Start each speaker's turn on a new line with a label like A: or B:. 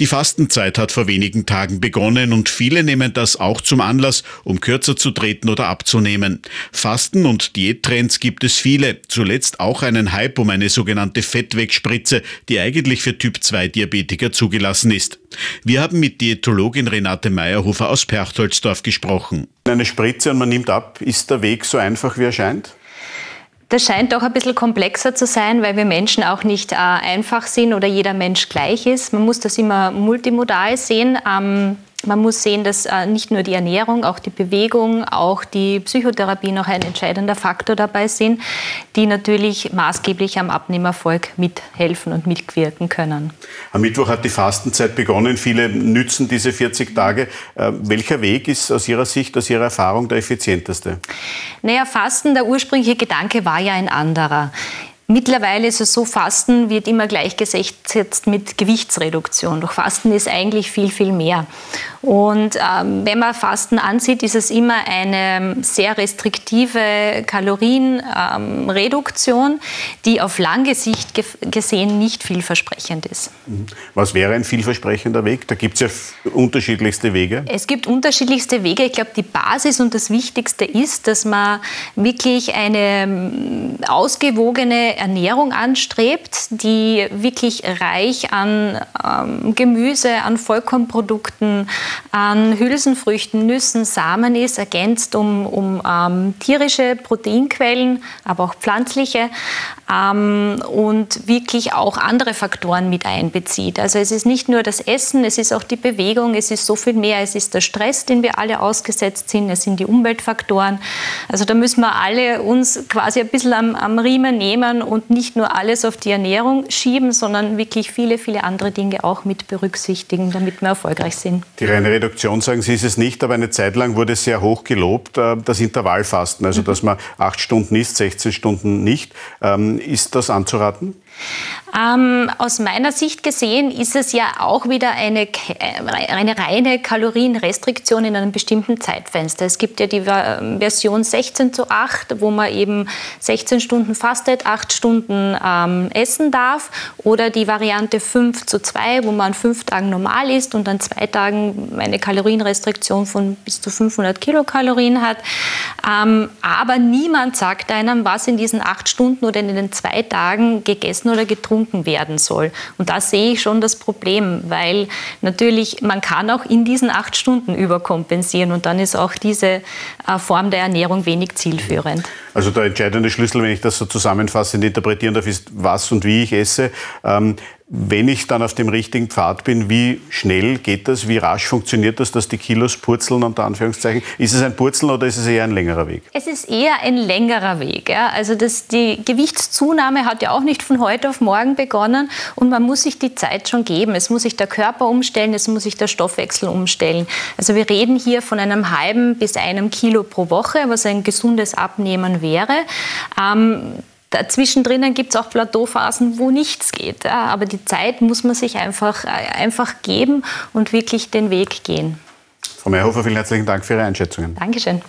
A: Die Fastenzeit hat vor wenigen Tagen begonnen und viele nehmen das auch zum Anlass, um kürzer zu treten oder abzunehmen. Fasten- und Diättrends gibt es viele, zuletzt auch einen Hype um eine sogenannte Fettwegspritze, die eigentlich für Typ-2-Diabetiker zugelassen ist. Wir haben mit Diätologin Renate Meyerhofer aus Perchtoldsdorf gesprochen.
B: Eine Spritze und man nimmt ab, ist der Weg so einfach, wie er scheint?
C: Das scheint doch ein bisschen komplexer zu sein, weil wir Menschen auch nicht äh, einfach sind oder jeder Mensch gleich ist. Man muss das immer multimodal sehen. Ähm, man muss sehen, dass äh, nicht nur die Ernährung, auch die Bewegung, auch die Psychotherapie noch ein entscheidender Faktor dabei sind, die natürlich maßgeblich am Abnehmerfolg mithelfen und mitwirken können.
B: Am Mittwoch hat die Fastenzeit begonnen. Viele nützen diese 40 Tage. Äh, welcher Weg ist aus Ihrer Sicht, aus Ihrer Erfahrung der effizienteste?
C: Naja, Fasten, der ursprüngliche Gedanke war ja ein anderer. Mittlerweile ist es so, Fasten wird immer gleichgesetzt mit Gewichtsreduktion. Doch Fasten ist eigentlich viel, viel mehr. Und ähm, wenn man Fasten ansieht, ist es immer eine sehr restriktive Kalorienreduktion, ähm, die auf lange Sicht ge gesehen nicht vielversprechend ist.
B: Mhm. Was wäre ein vielversprechender Weg? Da gibt es ja unterschiedlichste Wege.
C: Es gibt unterschiedlichste Wege. Ich glaube, die Basis und das Wichtigste ist, dass man wirklich eine ähm, ausgewogene Ernährung anstrebt, die wirklich reich an ähm, Gemüse, an Vollkornprodukten, an Hülsenfrüchten, Nüssen, Samen ist, ergänzt um, um ähm, tierische Proteinquellen, aber auch pflanzliche ähm, und wirklich auch andere Faktoren mit einbezieht. Also es ist nicht nur das Essen, es ist auch die Bewegung, es ist so viel mehr, es ist der Stress, den wir alle ausgesetzt sind, es sind die Umweltfaktoren. Also da müssen wir alle uns quasi ein bisschen am, am Riemen nehmen und nicht nur alles auf die Ernährung schieben, sondern wirklich viele, viele andere Dinge auch mit berücksichtigen, damit wir erfolgreich sind.
B: Die reine Reduktion, sagen Sie, ist es nicht, aber eine Zeit lang wurde sehr hoch gelobt, äh, das Intervallfasten, also mhm. dass man acht Stunden isst, 16 Stunden nicht. Ähm, ist das anzuraten?
C: Ähm, aus meiner Sicht gesehen ist es ja auch wieder eine, äh, eine reine Kalorienrestriktion in einem bestimmten Zeitfenster. Es gibt ja die Version 16 zu 8, wo man eben 16 Stunden fastet, 8 Stunden ähm, essen darf. Oder die Variante 5 zu 2, wo man an 5 Tagen normal isst und an 2 Tagen eine Kalorienrestriktion von bis zu 500 Kilokalorien hat. Ähm, aber niemand sagt einem, was in diesen 8 Stunden oder in den 2 Tagen gegessen oder getrunken werden soll. Und da sehe ich schon das Problem, weil natürlich man kann auch in diesen acht Stunden überkompensieren und dann ist auch diese äh, Form der Ernährung wenig zielführend.
B: Also der entscheidende Schlüssel, wenn ich das so zusammenfassend interpretieren darf, ist, was und wie ich esse. Ähm, wenn ich dann auf dem richtigen Pfad bin, wie schnell geht das, wie rasch funktioniert das, dass die Kilos purzeln, unter Anführungszeichen? Ist es ein Purzeln oder ist es eher ein längerer Weg?
C: Es ist eher ein längerer Weg. Ja. Also das, die Gewichtszunahme hat ja auch nicht von heute auf morgen begonnen und man muss sich die Zeit schon geben. Es muss sich der Körper umstellen, es muss sich der Stoffwechsel umstellen. Also wir reden hier von einem halben bis einem Kilo pro Woche, was ein gesundes Abnehmen wäre. Ähm, Dazwischendrin gibt es auch Plateauphasen, wo nichts geht. Ja, aber die Zeit muss man sich einfach, äh, einfach geben und wirklich den Weg gehen.
B: Frau Meyerhofer, vielen herzlichen Dank für Ihre Einschätzungen.
C: Dankeschön.